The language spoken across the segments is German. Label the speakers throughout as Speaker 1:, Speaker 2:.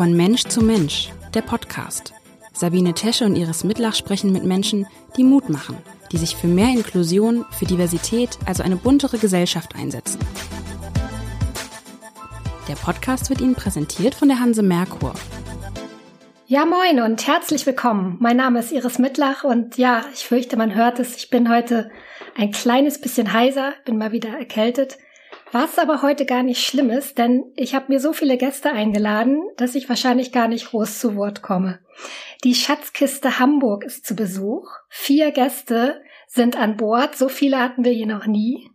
Speaker 1: Von Mensch zu Mensch, der Podcast. Sabine Tesche und Iris Mitlach sprechen mit Menschen, die Mut machen, die sich für mehr Inklusion, für Diversität, also eine buntere Gesellschaft einsetzen. Der Podcast wird Ihnen präsentiert von der Hanse Merkur.
Speaker 2: Ja, moin und herzlich willkommen. Mein Name ist Iris Mitlach und ja, ich fürchte, man hört es, ich bin heute ein kleines bisschen heiser, bin mal wieder erkältet. Was aber heute gar nicht schlimm ist, denn ich habe mir so viele Gäste eingeladen, dass ich wahrscheinlich gar nicht groß zu Wort komme. Die Schatzkiste Hamburg ist zu Besuch. Vier Gäste sind an Bord. So viele hatten wir hier noch nie.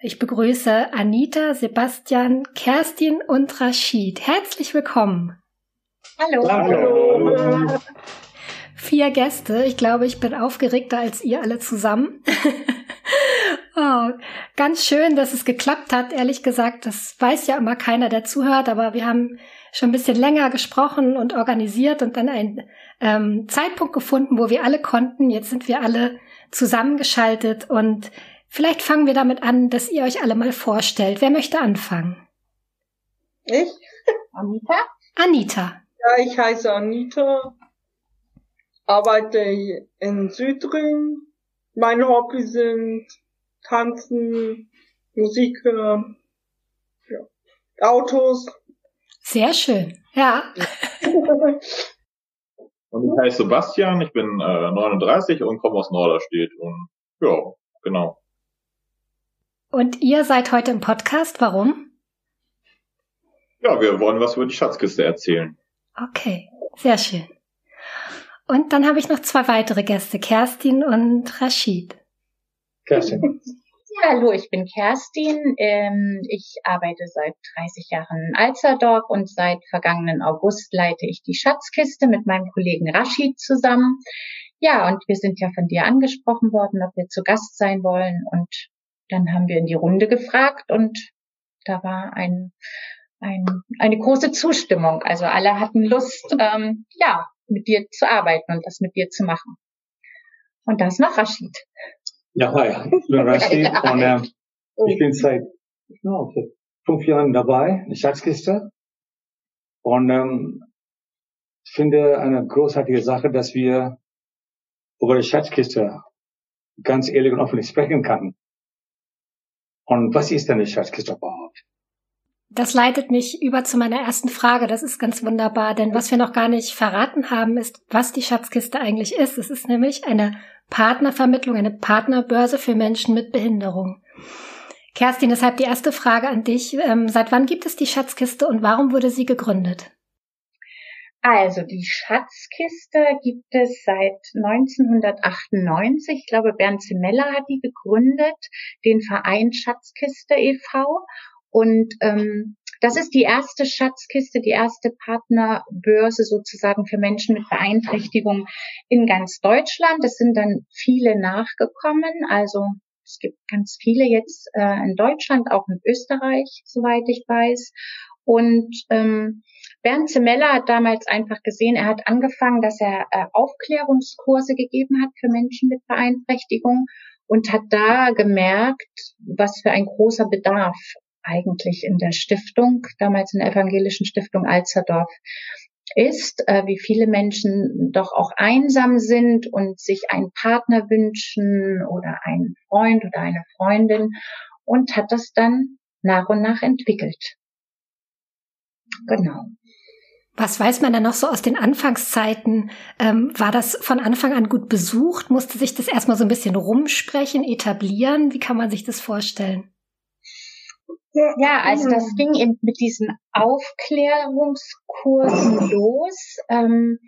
Speaker 2: Ich begrüße Anita, Sebastian, Kerstin und Rashid. Herzlich willkommen.
Speaker 3: Hallo. Hallo.
Speaker 2: Vier Gäste. Ich glaube, ich bin aufgeregter als ihr alle zusammen. Oh, ganz schön, dass es geklappt hat. Ehrlich gesagt, das weiß ja immer keiner, der zuhört, aber wir haben schon ein bisschen länger gesprochen und organisiert und dann einen ähm, Zeitpunkt gefunden, wo wir alle konnten. Jetzt sind wir alle zusammengeschaltet und vielleicht fangen wir damit an, dass ihr euch alle mal vorstellt. Wer möchte anfangen?
Speaker 3: Ich? Anita?
Speaker 2: Anita.
Speaker 3: Ja, ich heiße Anita, arbeite in Südring. Mein Hobby sind Tanzen, Musik hören, ja. Autos.
Speaker 2: Sehr schön, ja.
Speaker 4: und ich heiße Sebastian, ich bin äh, 39 und komme aus Norderstedt und ja, genau.
Speaker 2: Und ihr seid heute im Podcast, warum?
Speaker 4: Ja, wir wollen was über die Schatzkiste erzählen.
Speaker 2: Okay, sehr schön. Und dann habe ich noch zwei weitere Gäste, Kerstin und Rashid.
Speaker 5: Kerstin.
Speaker 6: Ja, hallo, ich bin Kerstin. Ähm, ich arbeite seit 30 Jahren in Alzerdorf und seit vergangenen August leite ich die Schatzkiste mit meinem Kollegen Rashid zusammen. Ja, und wir sind ja von dir angesprochen worden, ob wir zu Gast sein wollen. Und dann haben wir in die Runde gefragt und da war ein, ein, eine große Zustimmung. Also alle hatten Lust, ähm, ja, mit dir zu arbeiten und das mit dir zu machen. Und das noch Rashid.
Speaker 5: Ja, hi, ich bin Rashid und äh, ich bin seit no, fünf Jahren dabei, die Schatzkiste. Und ähm, ich finde eine großartige Sache, dass wir über die Schatzkiste ganz ehrlich und offen sprechen können. Und was ist denn die Schatzkiste überhaupt?
Speaker 2: Das leitet mich über zu meiner ersten Frage. Das ist ganz wunderbar, denn was wir noch gar nicht verraten haben, ist, was die Schatzkiste eigentlich ist. Es ist nämlich eine Partnervermittlung, eine Partnerbörse für Menschen mit Behinderung. Kerstin, deshalb die erste Frage an dich. Ähm, seit wann gibt es die Schatzkiste und warum wurde sie gegründet?
Speaker 6: Also die Schatzkiste gibt es seit 1998. Ich glaube, Bernd Zemella hat die gegründet, den Verein Schatzkiste e.V. Und ähm, das ist die erste Schatzkiste, die erste Partnerbörse sozusagen für Menschen mit Beeinträchtigung in ganz Deutschland. Es sind dann viele nachgekommen. Also es gibt ganz viele jetzt äh, in Deutschland, auch in Österreich, soweit ich weiß. Und ähm, Bernd Zemella hat damals einfach gesehen, er hat angefangen, dass er äh, Aufklärungskurse gegeben hat für Menschen mit Beeinträchtigung und hat da gemerkt, was für ein großer Bedarf eigentlich in der Stiftung, damals in der evangelischen Stiftung Alzerdorf ist, äh, wie viele Menschen doch auch einsam sind und sich einen Partner wünschen oder einen Freund oder eine Freundin und hat das dann nach und nach entwickelt. Genau.
Speaker 2: Was weiß man da noch so aus den Anfangszeiten? Ähm, war das von Anfang an gut besucht? Musste sich das erstmal so ein bisschen rumsprechen, etablieren? Wie kann man sich das vorstellen?
Speaker 6: Ja, also das ging eben mit diesen Aufklärungskursen los. Ähm,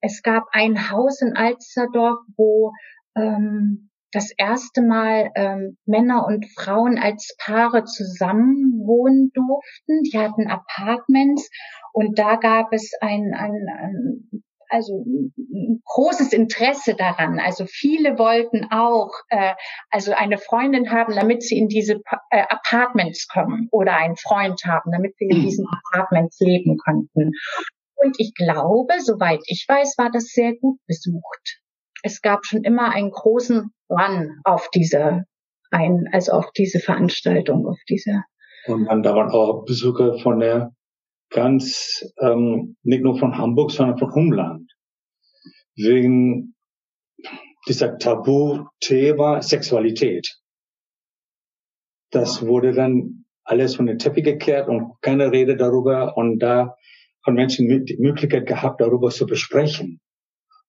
Speaker 6: es gab ein Haus in Alsterdorf, wo ähm, das erste Mal ähm, Männer und Frauen als Paare zusammen wohnen durften. Die hatten Apartments und da gab es ein, ein, ein also ein großes Interesse daran. Also viele wollten auch äh, also eine Freundin haben, damit sie in diese äh, Apartments kommen oder einen Freund haben, damit sie in diesen Apartments leben konnten. Und ich glaube, soweit ich weiß, war das sehr gut besucht. Es gab schon immer einen großen Run auf diese ein, also auf diese Veranstaltung, auf diese.
Speaker 5: Und dann da waren auch Besucher von der ganz ähm, nicht nur von Hamburg, sondern von Umland. Wegen dieser Tabuthema Sexualität. Das wurde dann alles von den Teppich gekehrt und keine Rede darüber und da haben Menschen die Möglichkeit gehabt, darüber zu besprechen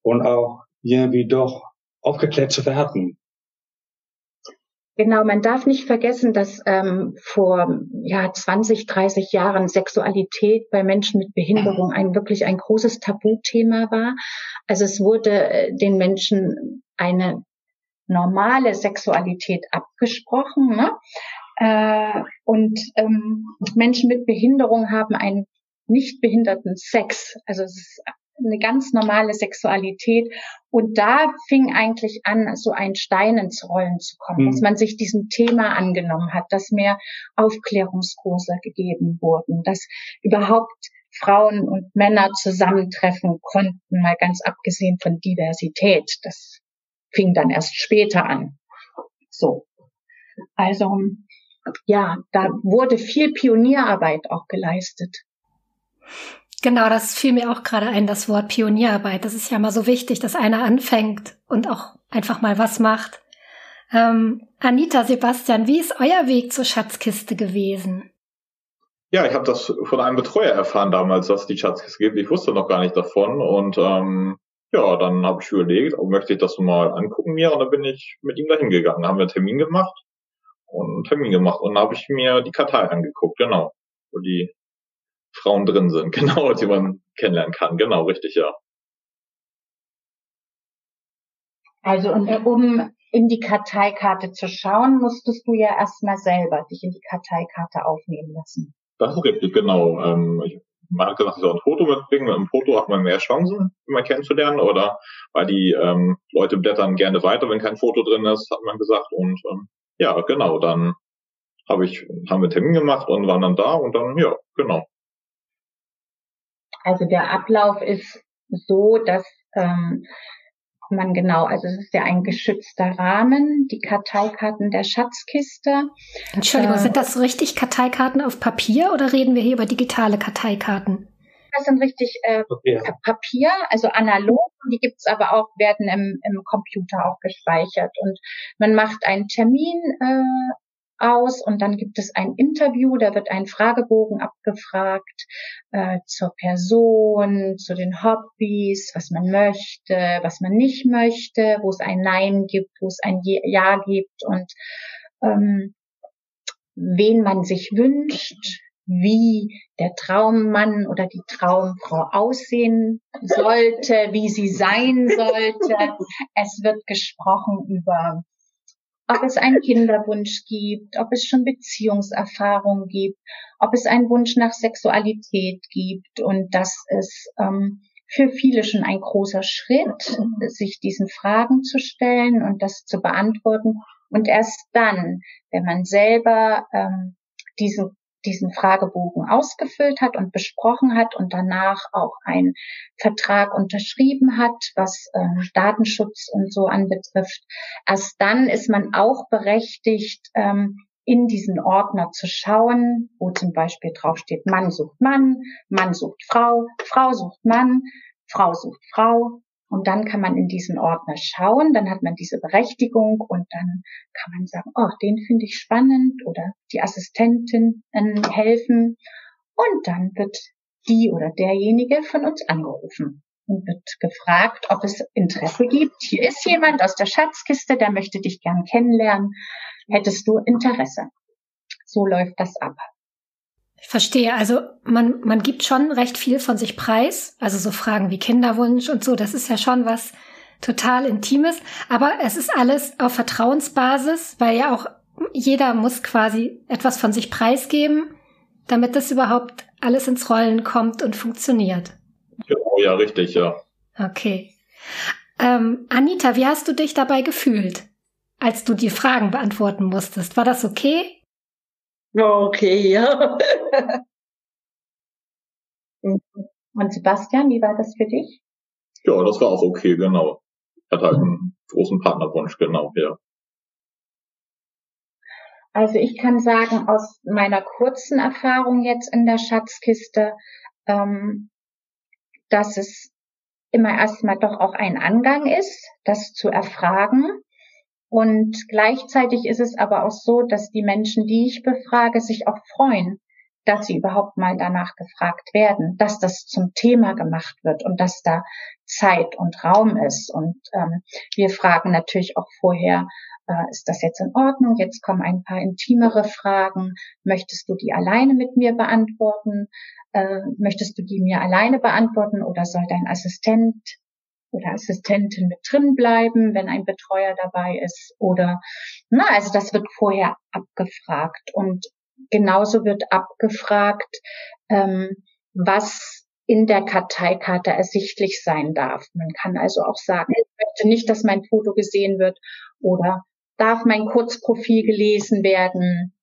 Speaker 5: und auch irgendwie doch aufgeklärt zu werden.
Speaker 6: Genau, man darf nicht vergessen, dass ähm, vor ja 20, 30 Jahren Sexualität bei Menschen mit Behinderung ein wirklich ein großes Tabuthema war. Also es wurde äh, den Menschen eine normale Sexualität abgesprochen. Ne? Äh, und ähm, Menschen mit Behinderung haben einen nicht behinderten Sex. Also es ist eine ganz normale Sexualität. Und da fing eigentlich an, so ein Stein ins Rollen zu kommen, mhm. dass man sich diesem Thema angenommen hat, dass mehr Aufklärungskurse gegeben wurden, dass überhaupt Frauen und Männer zusammentreffen konnten, mal ganz abgesehen von Diversität. Das fing dann erst später an. So. Also, ja, da wurde viel Pionierarbeit auch geleistet.
Speaker 2: Genau, das fiel mir auch gerade ein, das Wort Pionierarbeit. Das ist ja mal so wichtig, dass einer anfängt und auch einfach mal was macht. Ähm, Anita, Sebastian, wie ist euer Weg zur Schatzkiste gewesen?
Speaker 4: Ja, ich habe das von einem Betreuer erfahren damals, dass es die Schatzkiste gibt. Ich wusste noch gar nicht davon und ähm, ja, dann habe ich überlegt, oh, möchte ich das mal angucken mir und dann bin ich mit ihm dahin gegangen, haben wir einen Termin gemacht und einen Termin gemacht und dann habe ich mir die Kartei angeguckt, genau, wo die Frauen drin sind, genau, die man kennenlernen kann. Genau, richtig, ja.
Speaker 6: Also und um in die Karteikarte zu schauen, musstest du ja erstmal selber dich in die Karteikarte aufnehmen lassen.
Speaker 4: Das ist richtig, genau. Ähm, ich, man hat gesagt, ich soll ein Foto mitbringen. Mit einem Foto hat man mehr Chancen, immer kennenzulernen, oder weil die ähm, Leute blättern gerne weiter, wenn kein Foto drin ist, hat man gesagt. Und ähm, ja, genau, dann habe ich, haben wir einen Termin gemacht und waren dann da und dann, ja, genau.
Speaker 6: Also der Ablauf ist so, dass ähm, man genau, also es ist ja ein geschützter Rahmen, die Karteikarten der Schatzkiste.
Speaker 2: Entschuldigung, äh, sind das richtig Karteikarten auf Papier oder reden wir hier über digitale Karteikarten?
Speaker 6: Das sind richtig äh, Papier. Papier, also analog. Die gibt's aber auch, werden im, im Computer auch gespeichert. Und man macht einen Termin äh, aus und dann gibt es ein Interview, da wird ein Fragebogen abgefragt äh, zur Person, zu den Hobbys, was man möchte, was man nicht möchte, wo es ein Nein gibt, wo es ein Ja gibt und ähm, wen man sich wünscht, wie der Traummann oder die Traumfrau aussehen sollte, wie sie sein sollte. Es wird gesprochen über ob es einen Kinderwunsch gibt, ob es schon Beziehungserfahrung gibt, ob es einen Wunsch nach Sexualität gibt. Und das ist ähm, für viele schon ein großer Schritt, sich diesen Fragen zu stellen und das zu beantworten. Und erst dann, wenn man selber ähm, diesen diesen Fragebogen ausgefüllt hat und besprochen hat und danach auch einen Vertrag unterschrieben hat, was ähm, Datenschutz und so anbetrifft. Erst dann ist man auch berechtigt, ähm, in diesen Ordner zu schauen, wo zum Beispiel draufsteht, Mann sucht Mann, Mann sucht Frau, Frau sucht Mann, Frau sucht Frau, und dann kann man in diesen Ordner schauen, dann hat man diese Berechtigung und dann kann man sagen, oh, den finde ich spannend oder die Assistentin helfen. Und dann wird die oder derjenige von uns angerufen und wird gefragt, ob es Interesse gibt. Hier ist jemand aus der Schatzkiste, der möchte dich gern kennenlernen. Hättest du Interesse? So läuft das ab.
Speaker 2: Ich verstehe. Also man, man gibt schon recht viel von sich preis. Also so Fragen wie Kinderwunsch und so, das ist ja schon was total Intimes. Aber es ist alles auf Vertrauensbasis, weil ja auch jeder muss quasi etwas von sich preisgeben, damit das überhaupt alles ins Rollen kommt und funktioniert.
Speaker 4: Genau, ja, richtig, ja.
Speaker 2: Okay. Ähm, Anita, wie hast du dich dabei gefühlt, als du die Fragen beantworten musstest? War das okay?
Speaker 3: Okay, ja.
Speaker 6: Und Sebastian, wie war das für dich?
Speaker 4: Ja, das war auch okay, genau. Ich hatte halt einen großen Partnerwunsch, genau, ja.
Speaker 6: Also ich kann sagen, aus meiner kurzen Erfahrung jetzt in der Schatzkiste, ähm, dass es immer erstmal doch auch ein Angang ist, das zu erfragen. Und gleichzeitig ist es aber auch so, dass die Menschen, die ich befrage, sich auch freuen, dass sie überhaupt mal danach gefragt werden, dass das zum Thema gemacht wird und dass da Zeit und Raum ist. Und ähm, wir fragen natürlich auch vorher, äh, ist das jetzt in Ordnung? Jetzt kommen ein paar intimere Fragen. Möchtest du die alleine mit mir beantworten? Äh, möchtest du die mir alleine beantworten oder soll dein Assistent oder Assistentin mit drin bleiben, wenn ein Betreuer dabei ist? Oder, na, also das wird vorher abgefragt und genauso wird abgefragt, ähm, was in der Karteikarte ersichtlich sein darf. Man kann also auch sagen, ich möchte nicht, dass mein Foto gesehen wird oder Darf mein Kurzprofil gelesen werden?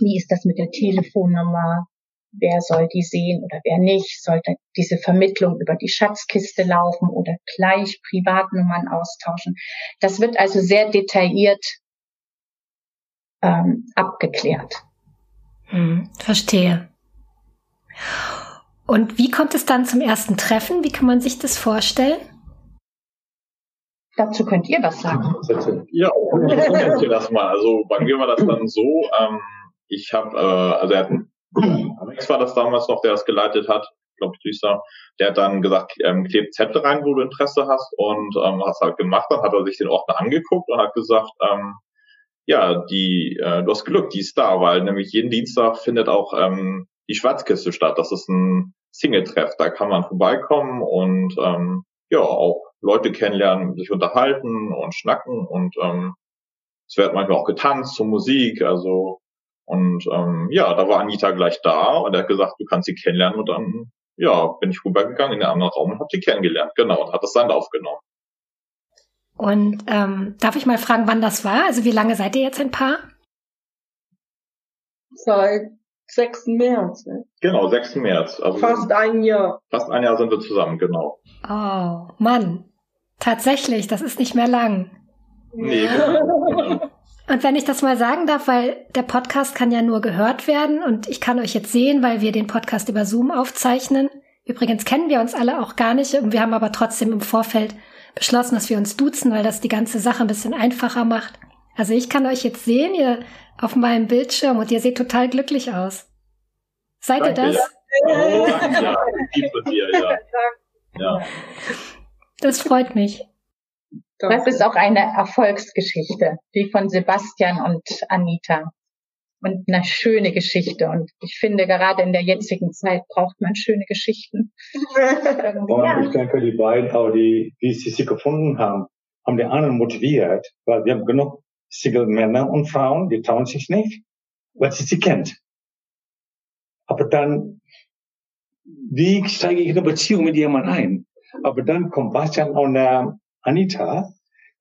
Speaker 6: Wie ist das mit der Telefonnummer? Wer soll die sehen oder wer nicht? Sollte diese Vermittlung über die Schatzkiste laufen oder gleich Privatnummern austauschen? Das wird also sehr detailliert ähm, abgeklärt.
Speaker 2: Hm, verstehe. Und wie kommt es dann zum ersten Treffen? Wie kann man sich das vorstellen?
Speaker 6: Dazu könnt ihr was sagen.
Speaker 4: Ja, ich das mal. Also bei mir war das dann so, ähm, ich habe, äh, also er hat, Alex war das damals noch, der das geleitet hat, glaube ich, Düster, der hat dann gesagt, ähm, klebt Zettel rein, wo du Interesse hast und ähm, hast halt gemacht, dann hat er sich den Ordner angeguckt und hat gesagt, ähm, ja, die, äh, du hast Glück, die ist da, weil nämlich jeden Dienstag findet auch ähm, die Schwarzkiste statt. Das ist ein Single-Treff, da kann man vorbeikommen und ähm, ja, auch Leute kennenlernen, sich unterhalten und schnacken und ähm, es wird manchmal auch getanzt zur Musik, also und ähm, ja, da war Anita gleich da und er hat gesagt, du kannst sie kennenlernen und dann ja, bin ich rübergegangen in den anderen Raum und habe sie kennengelernt, genau, und hat das dann aufgenommen.
Speaker 2: Und ähm, darf ich mal fragen, wann das war? Also wie lange seid ihr jetzt ein Paar?
Speaker 3: Seit 6. März. Ne?
Speaker 4: Genau, 6. März.
Speaker 3: Also fast ein Jahr.
Speaker 4: Fast ein Jahr sind wir zusammen, genau.
Speaker 2: Oh, Mann. Tatsächlich, das ist nicht mehr lang.
Speaker 4: Nee, genau.
Speaker 2: Und wenn ich das mal sagen darf, weil der Podcast kann ja nur gehört werden und ich kann euch jetzt sehen, weil wir den Podcast über Zoom aufzeichnen. Übrigens kennen wir uns alle auch gar nicht und wir haben aber trotzdem im Vorfeld beschlossen, dass wir uns duzen, weil das die ganze Sache ein bisschen einfacher macht. Also ich kann euch jetzt sehen, ihr auf meinem Bildschirm und ihr seht total glücklich aus. Seid danke, ihr das? Ja. Oh, danke, ja. Dir, ja. ja. Das freut mich.
Speaker 6: Das ist auch eine Erfolgsgeschichte, die von Sebastian und Anita. Und eine schöne Geschichte. Und ich finde, gerade in der jetzigen Zeit braucht man schöne Geschichten.
Speaker 5: und ich denke, die beiden, auch die, wie sie sich gefunden haben, haben die anderen motiviert, weil wir haben genug Single-Männer und Frauen, die trauen sich nicht, weil sie sie kennt. Aber dann, wie steige ich in eine Beziehung mit jemandem ein? Aber dann kommt Bastian und äh, Anita,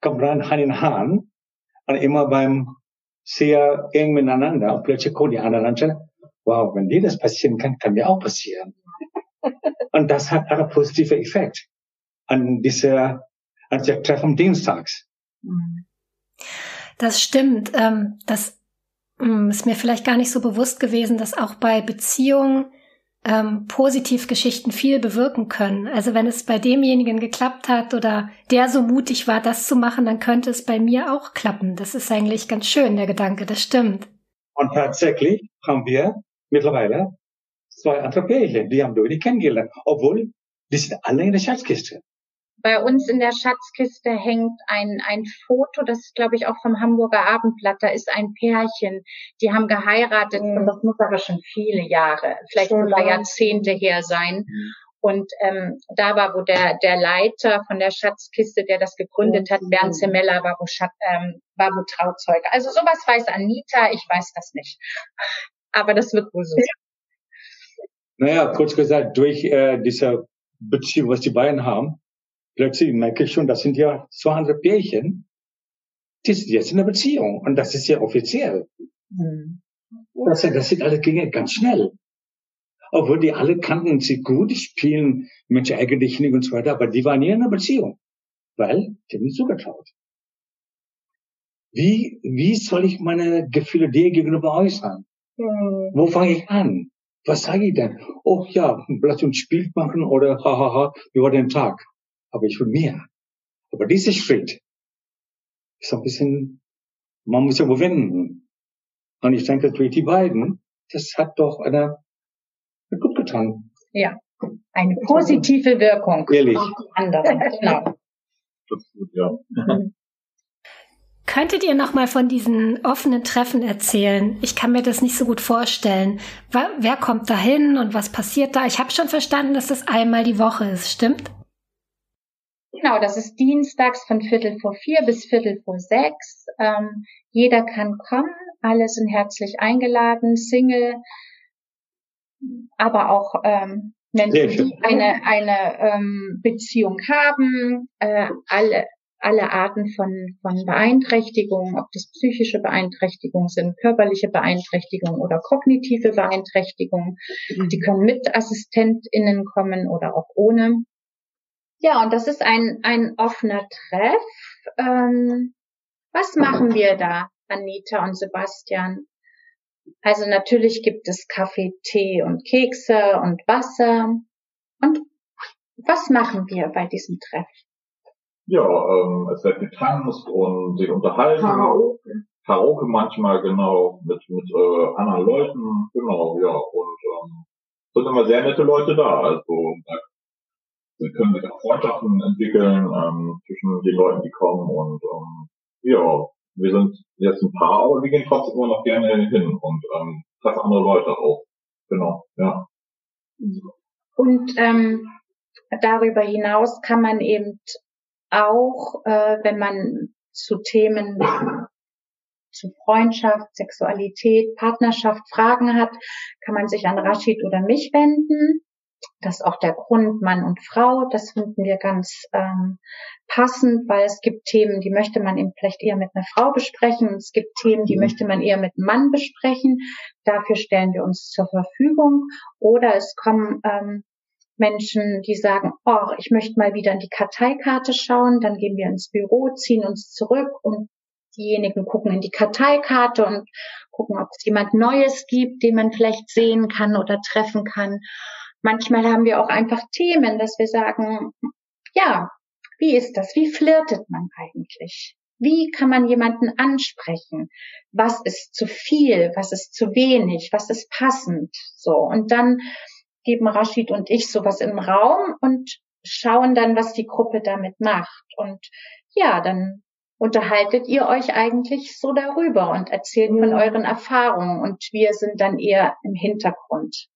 Speaker 5: kommen dann Hand in Hand und immer beim sehr eng miteinander und plötzlich kommen die anderen sagen, wow, wenn dir das passieren kann, kann mir auch passieren. und das hat einen positiven Effekt an dieser, an der Treffen Dienstags. Mhm.
Speaker 2: Das stimmt. Ähm, das ähm, ist mir vielleicht gar nicht so bewusst gewesen, dass auch bei Beziehungen ähm, Positivgeschichten viel bewirken können. Also wenn es bei demjenigen geklappt hat oder der so mutig war, das zu machen, dann könnte es bei mir auch klappen. Das ist eigentlich ganz schön, der Gedanke, das stimmt.
Speaker 5: Und tatsächlich haben wir mittlerweile zwei andere die haben die kennengelernt, obwohl die sind alle in der Schatzkiste.
Speaker 6: Bei uns in der Schatzkiste hängt ein, ein Foto, das ist, glaube ich, auch vom Hamburger Abendblatt. Da ist ein Pärchen, die haben geheiratet mhm. und das muss aber schon viele Jahre, vielleicht schon sogar Jahrzehnte her sein. Mhm. Und ähm, da war, wo der, der Leiter von der Schatzkiste, der das gegründet hat, Bernd Zemella, war wo, Schat, ähm, war wo Trauzeuge. Also sowas weiß Anita, ich weiß das nicht. Aber das wird wohl so.
Speaker 5: Naja, kurz gesagt, durch äh, diese Beziehung, was die beiden haben, plötzlich merke ich schon, das sind ja zwei andere Pärchen, die sind jetzt in einer Beziehung und das ist ja offiziell. Mhm. Das, das sind alle Dinge ganz schnell. Obwohl die alle kannten sie gut, spielen Menschen eigentlich nicht und so weiter, aber die waren nie in einer Beziehung, weil die haben nicht zugetraut. wie, wie soll ich meine Gefühle dir gegenüber äußern? Mhm. Wo fange ich an? Was sage ich denn? Oh ja, lass uns Spiel machen oder hahaha, wie war der Tag? Aber ich will mehr. Aber dieser Schritt ist ein bisschen, man muss ja überwinden. Und ich denke, durch die beiden, das hat doch eine, eine gut getan.
Speaker 6: Ja, eine positive Wirkung
Speaker 5: Ehrlich.
Speaker 6: auf die anderen. Genau.
Speaker 4: Das ist gut, ja.
Speaker 2: Mhm. Könntet ihr noch mal von diesen offenen Treffen erzählen? Ich kann mir das nicht so gut vorstellen. Wer kommt da hin und was passiert da? Ich habe schon verstanden, dass das einmal die Woche ist, stimmt?
Speaker 6: Genau, das ist dienstags von Viertel vor vier bis Viertel vor sechs. Ähm, jeder kann kommen, alle sind herzlich eingeladen, Single, aber auch ähm, Menschen, die eine, eine ähm, Beziehung haben, äh, alle, alle Arten von, von Beeinträchtigungen, ob das psychische Beeinträchtigungen sind, körperliche Beeinträchtigungen oder kognitive Beeinträchtigungen. Die können mit AssistentInnen kommen oder auch ohne. Ja, und das ist ein, ein offener Treff. Ähm, was machen wir da, Anita und Sebastian? Also natürlich gibt es Kaffee, Tee und Kekse und Wasser. Und was machen wir bei diesem Treff?
Speaker 4: Ja, ähm, es wird getanzt und sich unterhalten. Karaoke. Karaoke manchmal, genau, mit, mit äh, anderen Leuten, genau, ja. Und ähm, sind immer sehr nette Leute da. Also wir können sich auch Freundschaften entwickeln ähm, zwischen den Leuten, die kommen. Und ähm, ja, wir sind jetzt ein paar, aber wir gehen trotzdem immer noch gerne hin und ähm, treffen andere Leute auch. Genau, ja.
Speaker 6: Und ähm, darüber hinaus kann man eben auch, äh, wenn man zu Themen zu Freundschaft, Sexualität, Partnerschaft Fragen hat, kann man sich an Rashid oder mich wenden. Das ist auch der Grund Mann und Frau. Das finden wir ganz ähm, passend, weil es gibt Themen, die möchte man eben vielleicht eher mit einer Frau besprechen. Es gibt Themen, die mhm. möchte man eher mit einem Mann besprechen. Dafür stellen wir uns zur Verfügung. Oder es kommen ähm, Menschen, die sagen, oh, ich möchte mal wieder in die Karteikarte schauen, dann gehen wir ins Büro, ziehen uns zurück und diejenigen gucken in die Karteikarte und gucken, ob es jemand Neues gibt, den man vielleicht sehen kann oder treffen kann. Manchmal haben wir auch einfach Themen, dass wir sagen, ja, wie ist das? Wie flirtet man eigentlich? Wie kann man jemanden ansprechen? Was ist zu viel? Was ist zu wenig? Was ist passend? So. Und dann geben Rashid und ich sowas im Raum und schauen dann, was die Gruppe damit macht. Und ja, dann unterhaltet ihr euch eigentlich so darüber und erzählt von euren Erfahrungen und wir sind dann eher im Hintergrund.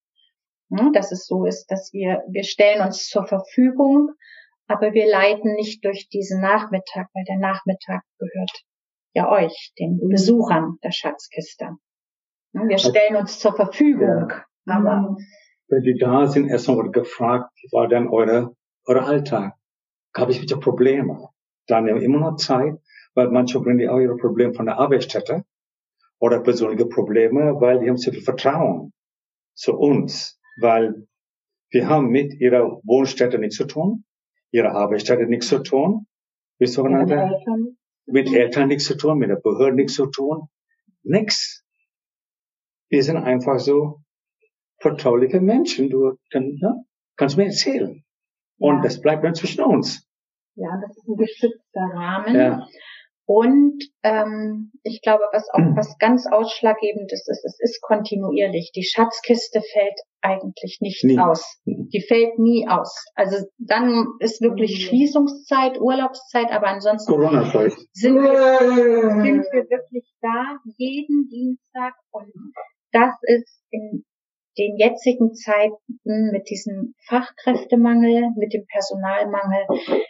Speaker 6: Hm, dass es so ist, dass wir, wir stellen uns zur Verfügung, aber wir leiten nicht durch diesen Nachmittag, weil der Nachmittag gehört ja euch, den mhm. Besuchern der Schatzkiste. Hm, wir stellen uns zur Verfügung, ja. aber mhm
Speaker 5: wenn die da sind, erstmal wurde gefragt, wie war denn eure, eure Alltag? Gab es bitte Probleme? Dann nehmen wir immer noch Zeit, weil manche bringen die auch ihre Probleme von der Arbeitsstätte oder persönliche Probleme, weil die haben so viel Vertrauen zu uns, weil wir haben mit ihrer Wohnstätte nichts zu tun, ihrer Arbeitsstätte nichts zu tun, wie sogenannte, Eltern. mit Eltern nichts zu tun, mit der Behörde nichts zu tun, nix. Wir sind einfach so vertrauliche Menschen. Du dann, ja, kannst mir erzählen. Und ja. das bleibt dann zwischen uns.
Speaker 6: Ja, das ist ein geschützter Rahmen. Ja. Und ähm, ich glaube, was auch was ganz ausschlaggebendes ist, es ist kontinuierlich. Die Schatzkiste fällt eigentlich nicht nie. aus. Mhm. Die fällt nie aus. Also dann ist wirklich mhm. Schließungszeit, Urlaubszeit, aber ansonsten sind wir, sind wir wirklich da jeden Dienstag und das ist in den jetzigen Zeiten mit diesem Fachkräftemangel, mit dem Personalmangel,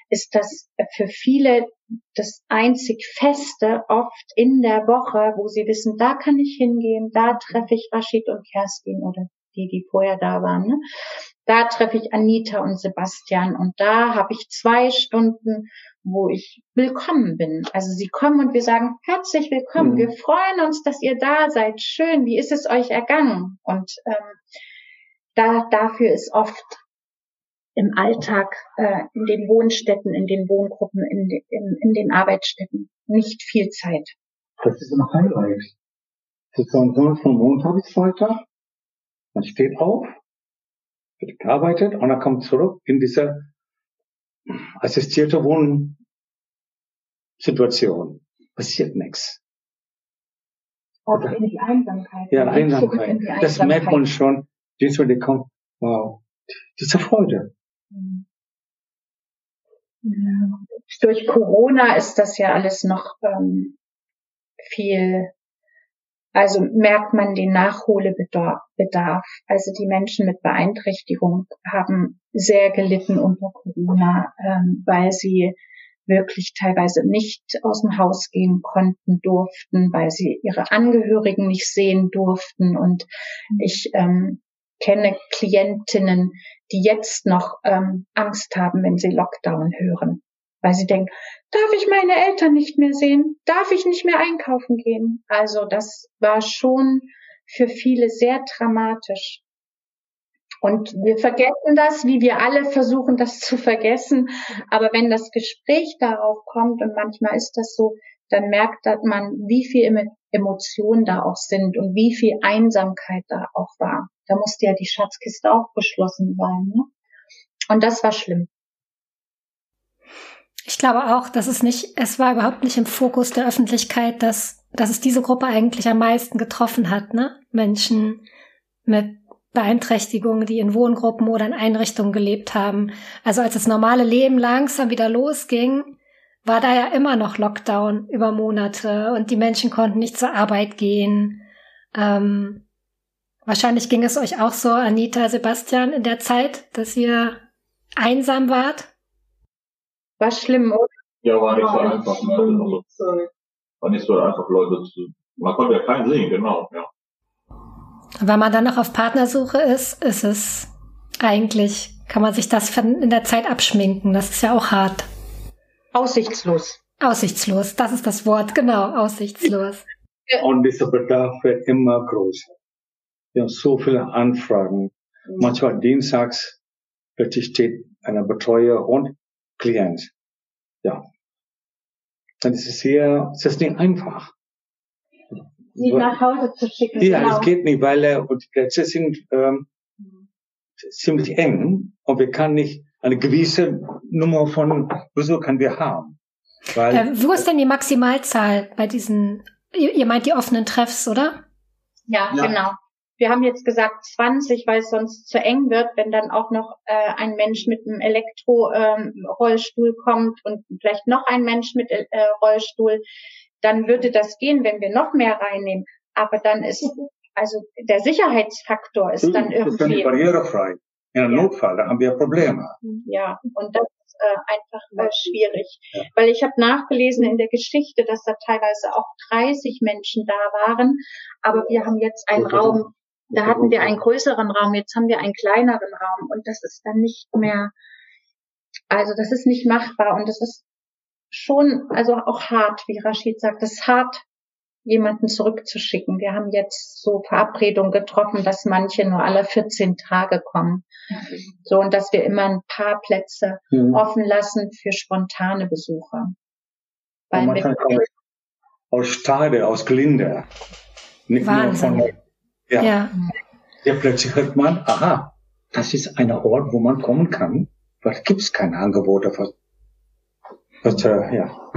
Speaker 6: ist das für viele das einzig Feste oft in der Woche, wo sie wissen, da kann ich hingehen, da treffe ich Rashid und Kerstin oder die, die vorher da waren. Ne? Da treffe ich Anita und Sebastian und da habe ich zwei Stunden, wo ich willkommen bin. Also sie kommen und wir sagen herzlich willkommen. Mhm. Wir freuen uns, dass ihr da seid. Schön. Wie ist es euch ergangen? Und ähm, da dafür ist oft im Alltag, äh, in den Wohnstätten, in den Wohngruppen, in, de, in, in den Arbeitsstätten nicht viel Zeit.
Speaker 5: Das ist ein Highlight. Das ist so von Montag bis Freitag. Man steht auf, wird gearbeitet und dann kommt zurück in diese assistierte Wohnsituation. Passiert nichts.
Speaker 6: Auch in die Einsamkeit.
Speaker 5: Ja, Einsamkeit. Die das merkt man schon. Jetzt, wenn die kommt, wow, diese Freude.
Speaker 6: Ja. Durch Corona ist das ja alles noch ähm, viel also merkt man den Nachholbedarf. Also die Menschen mit Beeinträchtigung haben sehr gelitten unter Corona, ähm, weil sie wirklich teilweise nicht aus dem Haus gehen konnten, durften, weil sie ihre Angehörigen nicht sehen durften. Und ich ähm, kenne Klientinnen, die jetzt noch ähm, Angst haben, wenn sie Lockdown hören weil sie denken, darf ich meine Eltern nicht mehr sehen? Darf ich nicht mehr einkaufen gehen? Also das war schon für viele sehr dramatisch. Und wir vergessen das, wie wir alle versuchen, das zu vergessen. Aber wenn das Gespräch darauf kommt, und manchmal ist das so, dann merkt man, wie viel Emotionen da auch sind und wie viel Einsamkeit da auch war. Da musste ja die Schatzkiste auch geschlossen sein. Ne? Und das war schlimm.
Speaker 2: Ich glaube auch, dass es nicht, es war überhaupt nicht im Fokus der Öffentlichkeit, dass, dass es diese Gruppe eigentlich am meisten getroffen hat, ne? Menschen mit Beeinträchtigungen, die in Wohngruppen oder in Einrichtungen gelebt haben. Also als das normale Leben langsam wieder losging, war da ja immer noch Lockdown über Monate und die Menschen konnten nicht zur Arbeit gehen. Ähm, wahrscheinlich ging es euch auch so, Anita, Sebastian, in der Zeit, dass ihr einsam wart.
Speaker 6: War schlimm, oder?
Speaker 4: Ja, war nicht so einfach. Ne? Also, war nicht so einfach, Leute zu. Man konnte ja keinen sehen, genau, ja.
Speaker 2: Wenn man dann noch auf Partnersuche ist, ist es eigentlich, kann man sich das in der Zeit abschminken. Das ist ja auch hart.
Speaker 6: Aussichtslos.
Speaker 2: Aussichtslos, das ist das Wort, genau, aussichtslos.
Speaker 5: Und dieser Bedarf wird immer größer. Wir haben so viele Anfragen. Manchmal dienstags plötzlich steht einer Betreuer und Klient. Ja. Dann ist es sehr, es ist nicht einfach.
Speaker 6: Sie nach Hause zu schicken.
Speaker 5: Ja, genau. es geht nicht, weil äh, die Plätze sind ähm, ziemlich eng und wir können nicht eine gewisse Nummer von Besuchern wir haben.
Speaker 2: Weil, äh, wo ist denn die Maximalzahl bei diesen, ihr, ihr meint die offenen Treffs, oder?
Speaker 6: Ja, ja, genau. Wir haben jetzt gesagt 20, weil es sonst zu eng wird, wenn dann auch noch äh, ein Mensch mit einem Elektro-Rollstuhl ähm, kommt und vielleicht noch ein Mensch mit äh, Rollstuhl, dann würde das gehen, wenn wir noch mehr reinnehmen. Aber dann ist, also der Sicherheitsfaktor ist dann irgendwie.
Speaker 5: Ist barrierefrei. In einem ja. Notfall, da haben wir Probleme.
Speaker 6: Ja, und das ist äh, einfach äh, schwierig. Ja. Weil ich habe nachgelesen in der Geschichte, dass da teilweise auch 30 Menschen da waren, aber wir haben jetzt einen Raum da hatten wir einen größeren Raum, jetzt haben wir einen kleineren Raum und das ist dann nicht mehr, also das ist nicht machbar und das ist schon, also auch hart, wie Rashid sagt, es ist hart, jemanden zurückzuschicken. Wir haben jetzt so Verabredungen getroffen, dass manche nur alle 14 Tage kommen. So, und dass wir immer ein paar Plätze mhm. offen lassen für spontane Besucher.
Speaker 5: Weil aus, aus Stade, aus Glinde, nicht
Speaker 2: Wahnsinn. nur von
Speaker 5: ja. ja. ja. plötzlich hört man, aha, das ist ein Ort, wo man kommen kann. Gibt es keine Angebote. Was, was, äh, ja.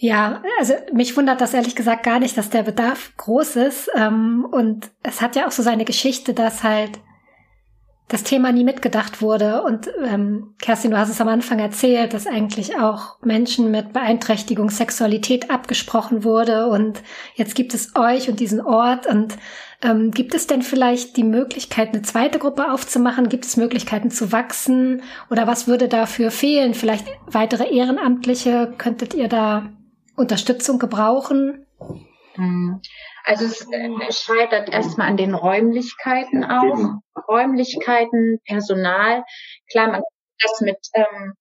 Speaker 2: Ja, also mich wundert das ehrlich gesagt gar nicht, dass der Bedarf groß ist. Ähm, und es hat ja auch so seine Geschichte, dass halt das Thema nie mitgedacht wurde. Und ähm, Kerstin, du hast es am Anfang erzählt, dass eigentlich auch Menschen mit Beeinträchtigung Sexualität abgesprochen wurde. Und jetzt gibt es euch und diesen Ort. Und ähm, gibt es denn vielleicht die Möglichkeit, eine zweite Gruppe aufzumachen? Gibt es Möglichkeiten zu wachsen? Oder was würde dafür fehlen? Vielleicht weitere Ehrenamtliche? Könntet ihr da Unterstützung gebrauchen?
Speaker 6: Also es äh, scheitert erstmal an den Räumlichkeiten auch. Räumlichkeiten, Personal. Klar, man das mit, ähm,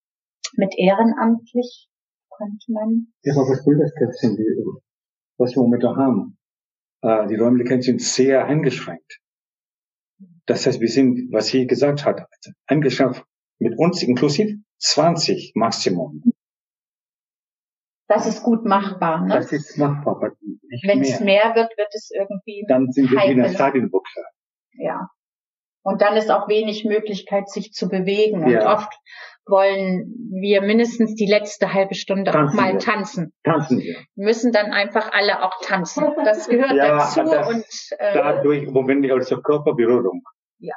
Speaker 6: mit ehrenamtlich könnte man.
Speaker 5: Ja, aber was will das jetzt denn, was wir momentan haben? Äh, die Räumlichkeiten sind sehr eingeschränkt. Das heißt, wir sind, was sie gesagt hat, eingeschränkt mit uns inklusiv 20 Maximum.
Speaker 6: Das ist gut machbar. Ne?
Speaker 5: Das ist machbar, aber nicht
Speaker 6: Wenn es
Speaker 5: mehr.
Speaker 6: wird, wird es irgendwie
Speaker 5: Dann sind wir in
Speaker 6: heikel.
Speaker 5: Sardinenbuchse.
Speaker 6: Ja. Und dann ist auch wenig Möglichkeit, sich zu bewegen. Und
Speaker 5: Ja.
Speaker 6: oft wollen wir mindestens die letzte halbe Stunde auch
Speaker 5: Tanzen
Speaker 6: mal
Speaker 5: wir.
Speaker 6: tanzen.
Speaker 5: Tanzen wir.
Speaker 6: Müssen dann einfach alle auch tanzen. Das gehört
Speaker 5: Ja,
Speaker 6: dazu
Speaker 5: das-
Speaker 6: und, äh,
Speaker 5: Dadurch überwinden wir also Körperberührung.
Speaker 6: Ja.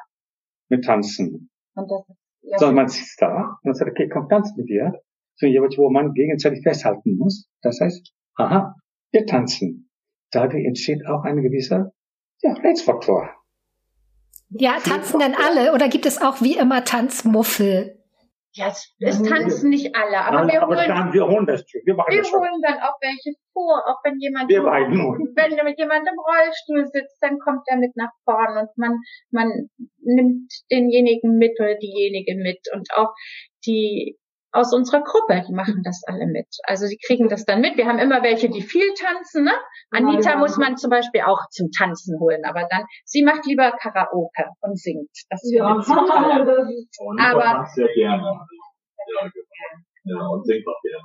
Speaker 5: Mit Tanzen.
Speaker 6: und das ja,
Speaker 5: So, man sitzt da und sagt, okay, komm, tanz mit dir. So jeweils, wo man gegenseitig festhalten muss. Das heißt, aha, wir tanzen. Dadurch entsteht auch ein gewisser, ja, Reizfaktor.
Speaker 2: Ja, tanzen denn alle oder gibt es auch wie immer Tanzmuffel?
Speaker 6: ja, es, es tanzen nicht alle, aber wir
Speaker 5: aber
Speaker 6: holen,
Speaker 5: dann, wir holen das. Wir
Speaker 6: wir
Speaker 5: das schon.
Speaker 6: holen dann auch welche vor, auch wenn jemand wenn jemand im Rollstuhl sitzt, dann kommt er mit nach vorn und man, man nimmt denjenigen mit oder diejenige mit und auch die aus unserer Gruppe, die machen das alle mit. Also sie kriegen das dann mit. Wir haben immer welche, die viel tanzen. Ne? Anita
Speaker 3: Ja.
Speaker 6: muss man zum Beispiel auch zum Tanzen holen, aber dann sie macht lieber Karaoke und singt. Das
Speaker 3: Ja, ist
Speaker 4: Und
Speaker 6: Aber-
Speaker 4: sehr gerne. Ja, genau. ja, und singt auch gerne.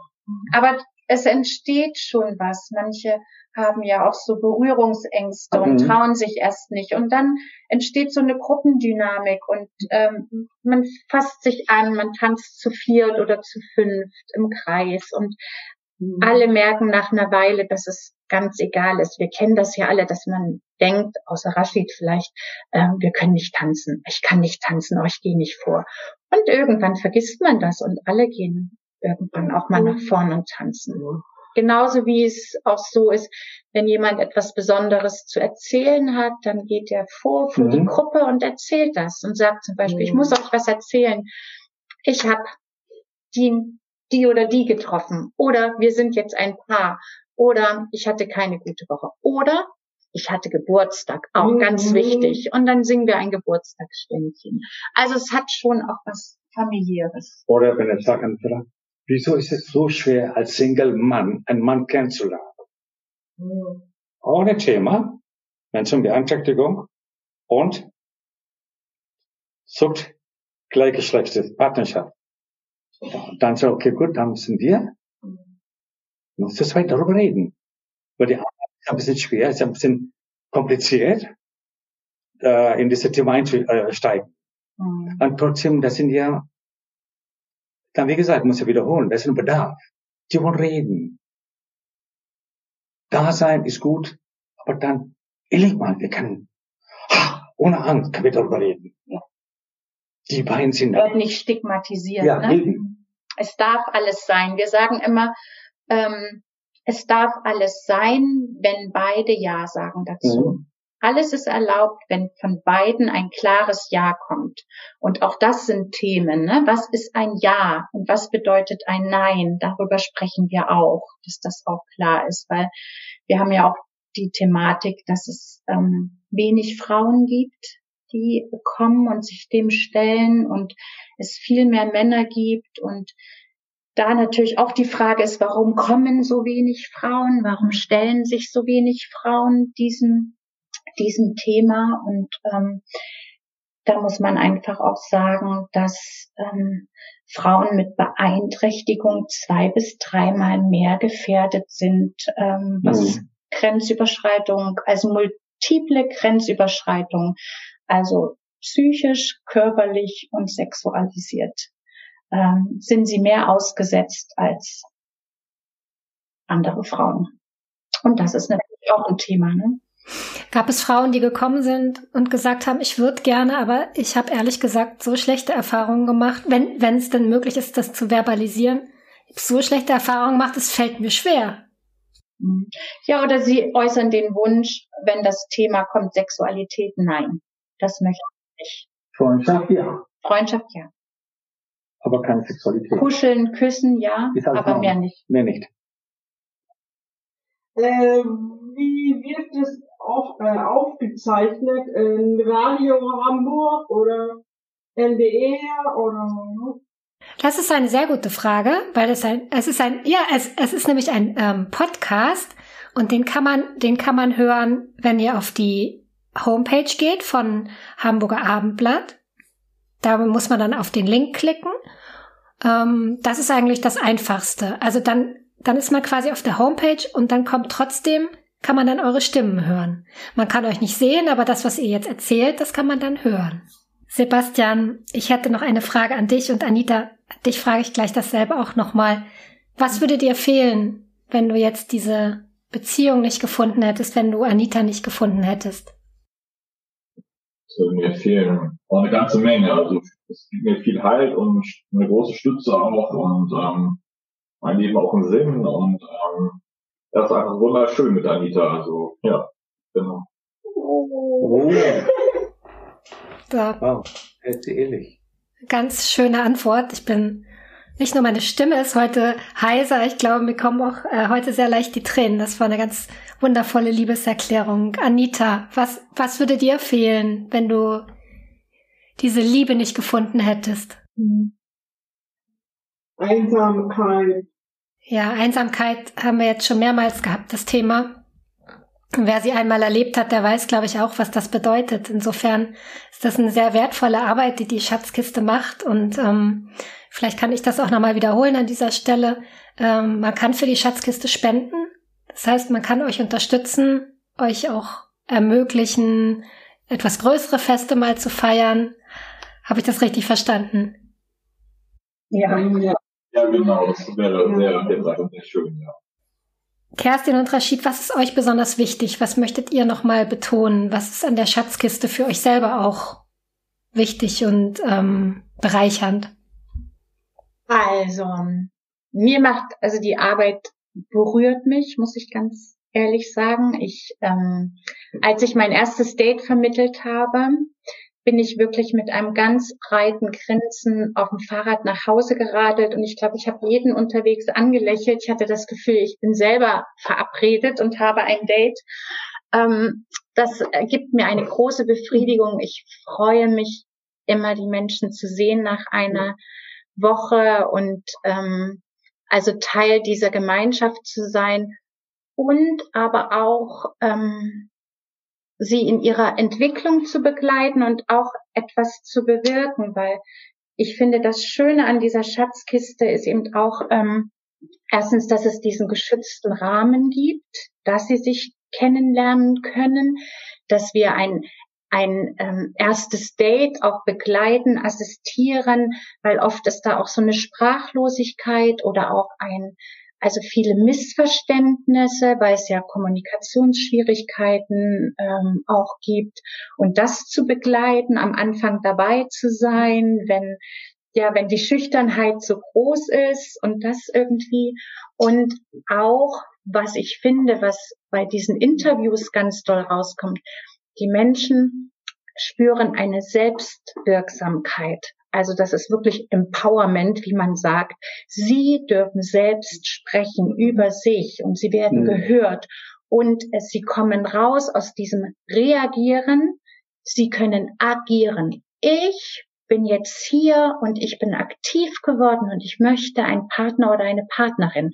Speaker 6: Aber es entsteht schon was. Manche haben ja auch so Berührungsängste und
Speaker 5: Mhm.
Speaker 6: trauen sich erst nicht. Und dann entsteht so eine Gruppendynamik und ähm, man fasst sich an, man tanzt zu viert oder zu fünft im Kreis und alle merken nach einer Weile, dass es ganz egal ist. Wir kennen das ja alle, dass man denkt, außer Rashid vielleicht, ähm, wir können nicht tanzen. Ich kann nicht tanzen, oh, ich gehe nicht vor. Und irgendwann vergisst man das und alle gehen irgendwann auch mal nach vorn und tanzen. Genauso wie es auch so ist, wenn jemand etwas Besonderes zu erzählen hat, dann geht er vor für die
Speaker 5: Mhm.
Speaker 6: Gruppe und erzählt das und sagt zum Beispiel, ich
Speaker 3: Mhm.
Speaker 6: muss euch was erzählen. Ich habe die, die oder die getroffen oder wir sind jetzt ein Paar oder ich hatte keine gute Woche oder ich hatte Geburtstag, auch
Speaker 3: Mhm.
Speaker 6: ganz wichtig. Und dann singen wir ein Geburtstagsständchen. Also es hat schon auch was familiäres.
Speaker 5: Oder wenn er sagt, einfach, wieso ist es so schwer, als Single-Mann einen Mann kennenzulernen? Ohne Thema, Menschenbeeinträchtigung und sucht gleichgeschlechtliche Partnerschaft. Dann so, okay, gut, dann müssen wir noch zu zweit darüber reden. Weil die Arbeit ist ein bisschen schwer, ist ein bisschen kompliziert, äh, in diese Thema einzusteigen.
Speaker 6: Mhm.
Speaker 5: Und trotzdem, das sind ja, dann wie gesagt, muss ich wiederholen, das ist ein Bedarf. Die wollen reden. Da sein ist gut, aber dann, ehrlich mal, wir können, ha, ohne Angst können wir darüber reden.
Speaker 6: Ja.
Speaker 5: Die beiden sind da.
Speaker 6: Wird nicht stigmatisiert.
Speaker 5: Ja,
Speaker 6: ne?
Speaker 5: eben.
Speaker 6: Es darf alles sein. Wir sagen immer, ähm, es darf alles sein, wenn beide Ja sagen dazu.
Speaker 5: Mhm.
Speaker 6: Alles ist erlaubt, wenn von beiden ein klares Ja kommt. Und auch das sind Themen. Ne? Was ist ein Ja und was bedeutet ein Nein? Darüber sprechen wir auch, dass das auch klar ist, weil wir haben ja auch die Thematik, dass es ähm, wenig Frauen gibt, die kommen und sich dem stellen und es viel mehr Männer gibt und da natürlich auch die Frage ist, warum kommen so wenig Frauen? Warum stellen sich so wenig Frauen diesem, diesem Thema? Und ähm, da muss man einfach auch sagen, dass ähm, Frauen mit Beeinträchtigung zwei bis dreimal mehr gefährdet sind, ähm, was
Speaker 5: Mhm.
Speaker 6: Grenzüberschreitung, also multiple Grenzüberschreitung, also psychisch, körperlich und sexualisiert ähm, sind sie mehr ausgesetzt als andere Frauen. Und das ist natürlich auch ein Thema. Ne?
Speaker 2: Gab es Frauen, die gekommen sind und gesagt haben, ich würde gerne, aber ich habe ehrlich gesagt so schlechte Erfahrungen gemacht, wenn wenn es denn möglich ist, das zu verbalisieren. So schlechte Erfahrungen gemacht, es fällt mir schwer.
Speaker 6: Mhm. Ja, oder sie äußern den Wunsch, wenn das Thema kommt, Sexualität, nein, das möchte ich nicht.
Speaker 5: Freundschaft, ja.
Speaker 6: Freundschaft, ja.
Speaker 5: Aber keine Sexualität.
Speaker 6: Kuscheln, küssen, ja, aber mehr nicht.
Speaker 5: Nee, nicht.
Speaker 3: Äh, wie wird es auch äh, aufgezeichnet? In Radio Hamburg oder NDR oder?
Speaker 2: Das ist eine sehr gute Frage, weil es ein, es ist ein, ja, es, es ist nämlich ein ähm, Podcast und den kann man, den kann man hören, wenn ihr auf die Homepage geht von Hamburger Abendblatt. Da muss man dann auf den Link klicken. Ähm, das ist eigentlich das Einfachste. Also dann dann ist man quasi auf der Homepage und dann kommt trotzdem, kann man dann eure Stimmen hören. Man kann euch nicht sehen, aber das, was ihr jetzt erzählt, das kann man dann hören. Sebastian, ich hätte noch eine Frage an dich und Anita, dich frage ich gleich dasselbe auch nochmal. Was würde dir fehlen, wenn du jetzt diese Beziehung nicht gefunden hättest, wenn du Anita nicht gefunden hättest?
Speaker 4: Das würde mir fehlen. Auch eine ganze Menge. Also es gibt mir viel Halt und eine große Stütze auch und ähm, mein Leben auch einen Sinn und ähm, das ist einfach wunderschön mit Anita. Also ja, genau.
Speaker 5: Oh.
Speaker 2: Da.
Speaker 5: Wow, ehrlich.
Speaker 2: Ganz schöne Antwort. Ich bin nicht nur meine Stimme ist heute heiser, ich glaube, mir kommen auch äh, heute sehr leicht die Tränen. Das war eine ganz wundervolle Liebeserklärung. Anita, was, was würde dir fehlen, wenn du diese Liebe nicht gefunden hättest?
Speaker 3: Einsamkeit.
Speaker 2: Ja, Einsamkeit haben wir jetzt schon mehrmals gehabt, das Thema. Wer sie einmal erlebt hat, der weiß, glaube ich, auch, was das bedeutet. Insofern ist das eine sehr wertvolle Arbeit, die die Schatzkiste macht. Und ähm, vielleicht kann ich das auch nochmal wiederholen an dieser Stelle. Ähm, man kann für die Schatzkiste spenden. Das heißt, man kann euch unterstützen, euch auch ermöglichen, etwas größere Feste mal zu feiern. Habe ich das richtig verstanden?
Speaker 3: Ja.
Speaker 4: Ja, genau. Das wäre sehr, sehr, sehr schön, ja.
Speaker 2: Kerstin und Rashid, was ist euch besonders wichtig? Was möchtet ihr nochmal betonen? Was ist an der Schatzkiste für euch selber auch wichtig und ähm, bereichernd?
Speaker 6: Also, mir macht, also die Arbeit berührt mich, muss ich ganz ehrlich sagen. Ich, ähm, als ich mein erstes Date vermittelt habe, bin ich wirklich mit einem ganz breiten Grinsen auf dem Fahrrad nach Hause geradelt und ich glaube, ich habe jeden unterwegs angelächelt. Ich hatte das Gefühl, ich bin selber verabredet und habe ein Date. Ähm, das gibt mir eine große Befriedigung. Ich freue mich immer, die Menschen zu sehen nach einer Woche und ähm, also Teil dieser Gemeinschaft zu sein und aber auch ähm, sie in ihrer Entwicklung zu begleiten und auch etwas zu bewirken, weil ich finde, das Schöne an dieser Schatzkiste ist eben auch ähm, erstens, dass es diesen geschützten Rahmen gibt, dass sie sich kennenlernen können, dass wir ein ein ähm, erstes Date auch begleiten, assistieren, weil oft ist da auch so eine Sprachlosigkeit oder auch ein also viele Missverständnisse, weil es ja Kommunikationsschwierigkeiten ähm, auch gibt. Und das zu begleiten, am Anfang dabei zu sein, wenn ja, wenn die Schüchternheit so groß ist und das irgendwie und auch, was ich finde, was bei diesen Interviews ganz doll rauskommt, die Menschen spüren eine Selbstwirksamkeit. Also das ist wirklich Empowerment, wie man sagt. Sie dürfen selbst sprechen über sich und sie werden mhm. gehört und sie kommen raus aus diesem Reagieren. Sie können agieren. Ich bin jetzt hier und ich bin aktiv geworden und ich möchte einen Partner oder eine Partnerin.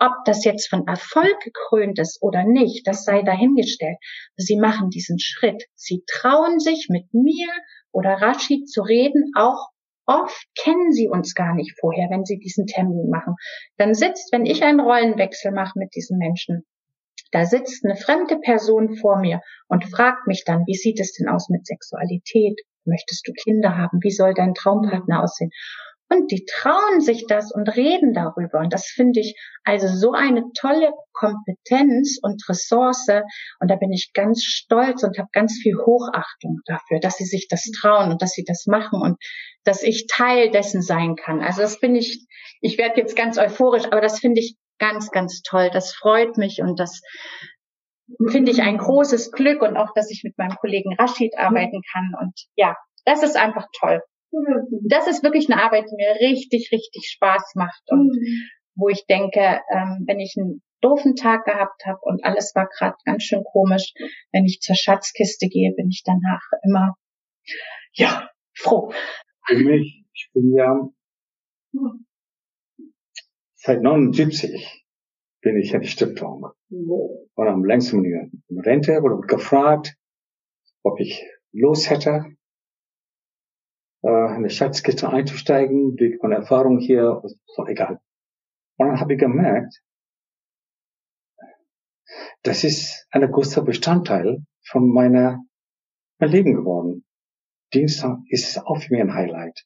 Speaker 6: Ob das jetzt von Erfolg gekrönt ist oder nicht, das sei dahingestellt. Sie machen diesen Schritt. Sie trauen sich mit mir oder Rashid zu reden, auch Oft kennen sie uns gar nicht vorher, wenn sie diesen Termin machen. Dann sitzt, wenn ich einen Rollenwechsel mache mit diesen Menschen, da sitzt eine fremde Person vor mir und fragt mich dann, wie sieht es denn aus mit Sexualität? Möchtest du Kinder haben? Wie soll dein Traumpartner aussehen? Und die trauen sich das und reden darüber. Und das finde ich also so eine tolle Kompetenz und Ressource. Und da bin ich ganz stolz und habe ganz viel Hochachtung dafür, dass sie sich das trauen und dass sie das machen und dass ich Teil dessen sein kann. Also das bin ich, ich werde jetzt ganz euphorisch, aber das finde ich ganz, ganz toll. Das freut mich und das finde ich ein großes Glück und auch, dass ich mit meinem Kollegen Rashid arbeiten kann. Und ja, das ist einfach toll. Das ist wirklich eine Arbeit, die mir richtig, richtig Spaß macht und mhm. wo ich denke, ähm, wenn ich einen doofen Tag gehabt habe und alles war gerade ganz schön komisch, wenn ich zur Schatzkiste gehe, bin ich danach immer ja froh.
Speaker 5: Für mich, ich bin ja seit 79 bin ich in der Stiftung. Und am längsten in Rente wurde gefragt, ob ich los hätte äh, in der Schatzkiste einzusteigen, durch meine Erfahrung hier, so egal. Und dann habe ich gemerkt, Das ist ein großer Bestandteil von meiner mein Leben geworden. Dienstag ist auch für mich ein Highlight.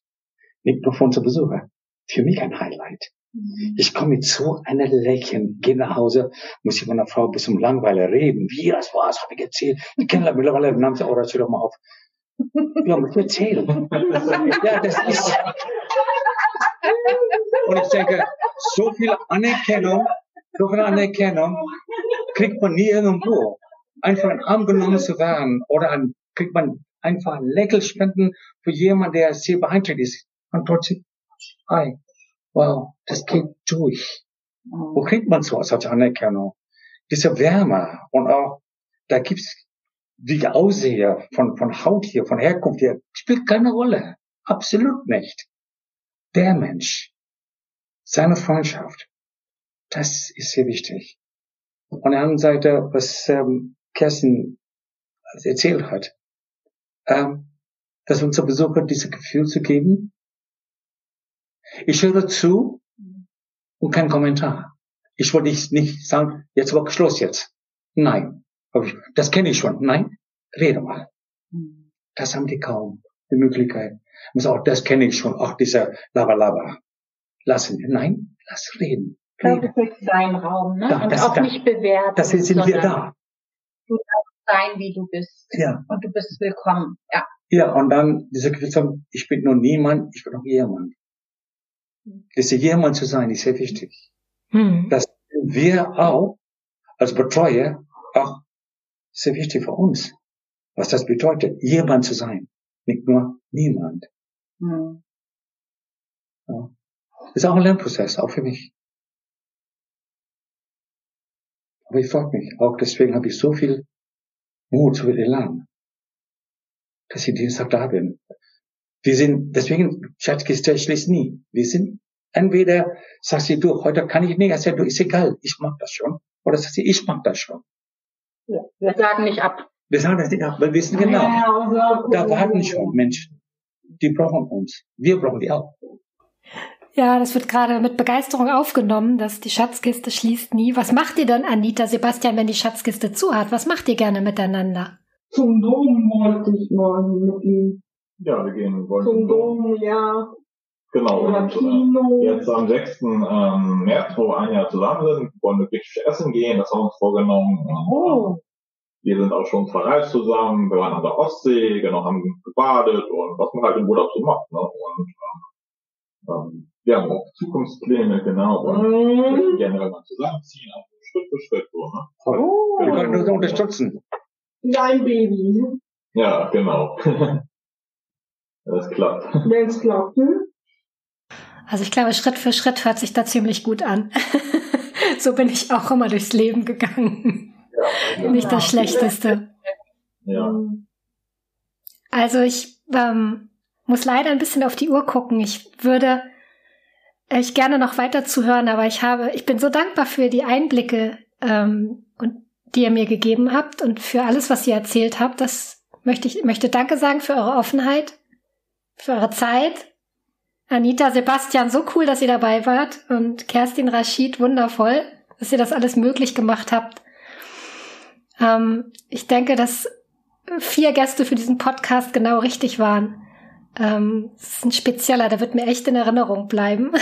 Speaker 5: Nicht nur für unsere Besucher. Für mich ein Highlight. Mhm. Ich komme mit so einer Lächeln, gehe nach Hause, muss ich mit meiner Frau bis zum Langweiler reden. Wie das war, das habe ich erzählt. Die kennen mittlerweile, nahm sie auch, mal auf. Ja, ich erzählen. ja, das ist. Und ich denke, so viel Anerkennung, so viel Anerkennung kriegt man nie irgendwo. Einfach in Arm genommen zu werden oder an, kriegt man einfach ein Lächelspenden für jemanden, der sehr beeinträchtigt ist. Und trotzdem, hi, wow, das geht durch. Wo kriegt man so als Anerkennung? Diese Wärme und auch, da gibt's, wie ich aussehe, von, von Haut hier, von Herkunft hier, spielt keine Rolle. Absolut nicht. Der Mensch, seine Freundschaft, das ist sehr wichtig. Von der anderen Seite, was ähm, Kerstin erzählt hat, ähm, dass unser Besucher dieses Gefühl zu geben, ich höre zu und kein Kommentar. Ich wollte nicht sagen, jetzt war Schluss jetzt. Nein. Das kenne ich schon. Nein, rede mal. Das haben die kaum, die Möglichkeit. Muss auch, das kenne ich schon, auch dieser Lava-Lava. Lassen. Nein, lass reden.
Speaker 6: reden. Das ist sein Raum, ne? Da, und auch da, nicht bewerten.
Speaker 5: Das sind wir da.
Speaker 6: Du darfst sein, wie du bist.
Speaker 5: Ja.
Speaker 6: Und du bist willkommen. Ja.
Speaker 5: Ja, und dann diese Gefühl, ich bin nur niemand, ich bin auch jemand. Diese jemand zu sein, ist sehr wichtig. Hm. Dass wir auch als Betreuer auch sehr wichtig für uns. Was das bedeutet, jemand zu sein, nicht nur niemand. Hm. Ja. Ist auch ein Lernprozess, auch für mich. Aber ich freue mich. Auch deswegen habe ich so viel Mut, so viel Elan, dass ich Dienstag da bin. Wir sind, deswegen, Schatzkiste schließt nie. Wir sind, entweder sagst du, du, heute kann ich nicht, also du, ist egal, ich mag das schon. Oder sagst du, ich mag das schon.
Speaker 6: Ja, wir sagen nicht ab.
Speaker 5: Wir sagen das nicht ab, weil wir wissen genau, da warten schon Menschen. Die brauchen uns. Wir brauchen die auch.
Speaker 2: Ja, das wird gerade mit Begeisterung aufgenommen, dass die Schatzkiste schließt nie. Was macht ihr dann, Anita, Sebastian, wenn die Schatzkiste zu hat? Was macht ihr gerne miteinander?
Speaker 3: Zum Dom wollte ich mal mit ihm.
Speaker 4: Ja, wir gehen
Speaker 3: wollen zum Dom, ja.
Speaker 4: Genau.
Speaker 3: Oder und, Kino.
Speaker 4: Äh, jetzt am 6. Ähm, März, wo wir ein Jahr zusammen sind, wollen wir griechisch essen gehen. Das haben wir uns vorgenommen.
Speaker 3: Oh.
Speaker 4: Wir sind auch schon verreist zusammen. Wir waren an der Ostsee, genau, haben gebadet und was man halt im Urlaub so macht. Ne? Und ähm, ähm, wir haben auch Zukunftspläne, genau. Und mhm. möchten gerne mal zusammenziehen, also Schritt für Schritt so. Ne?
Speaker 5: Oh. Wir können uns unterstützen.
Speaker 3: Dein Baby.
Speaker 4: Ja, genau. das klappt.
Speaker 3: Wenn es klappt, ne?
Speaker 2: Also ich glaube, Schritt für Schritt hört sich da ziemlich gut an. so bin ich auch immer durchs Leben gegangen. Ja, Nicht das Schlechteste.
Speaker 4: Ja.
Speaker 2: Also ich ähm, muss leider ein bisschen auf die Uhr gucken. Ich würde ich gerne noch weiter zuhören, aber ich habe, ich bin so dankbar für die Einblicke ähm, und die ihr mir gegeben habt und für alles, was ihr erzählt habt. Das möchte ich möchte Danke sagen für eure Offenheit, für eure Zeit Anita, Sebastian, so cool, dass ihr dabei wart und Kerstin Rashid, wundervoll, dass ihr das alles möglich gemacht habt. Ähm, ich denke, dass vier Gäste für diesen Podcast genau richtig waren. Ähm, das ist ein spezieller, der wird mir echt in Erinnerung bleiben.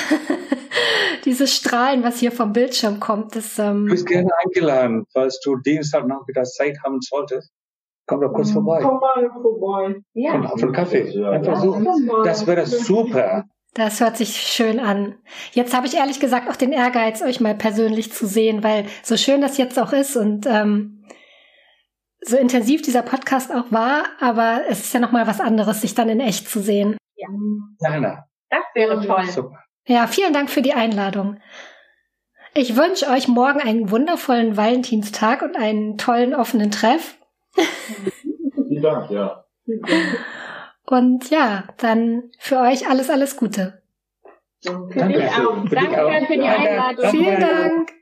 Speaker 2: Dieses Strahlen, was hier vom Bildschirm kommt, das. Ähm,
Speaker 5: du bist gerne eingeladen, falls du Dienstag Nachmittag Zeit haben solltest. Komm doch kurz vorbei.
Speaker 3: Komm mal vorbei.
Speaker 5: Ja. Und auf einen Kaffee. Einfach so. Das wäre super.
Speaker 2: Das hört sich schön an. Jetzt habe ich ehrlich gesagt auch den Ehrgeiz, euch mal persönlich zu sehen, weil so schön das jetzt auch ist und ähm, so intensiv dieser Podcast auch war, aber es ist ja noch mal was anderes, sich dann in echt zu sehen.
Speaker 6: Ja, Jana. Das wäre toll. Super.
Speaker 2: Ja, vielen Dank für die Einladung. Ich wünsche euch morgen einen wundervollen Valentinstag und einen tollen offenen Treff.
Speaker 4: Vielen Dank, ja.
Speaker 2: Und ja, dann für euch alles, alles Gute.
Speaker 6: Für Danke. dich auch. Danke für die Einladung.
Speaker 2: Vielen Dank.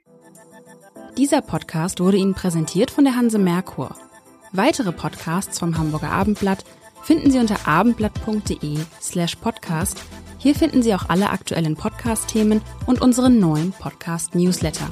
Speaker 1: Dieser Podcast wurde Ihnen präsentiert von der Hanse Merkur. Weitere Podcasts vom Hamburger Abendblatt finden Sie unter abendblatt.de slash podcast. Hier finden Sie auch alle aktuellen Podcast-Themen und unseren neuen Podcast-Newsletter.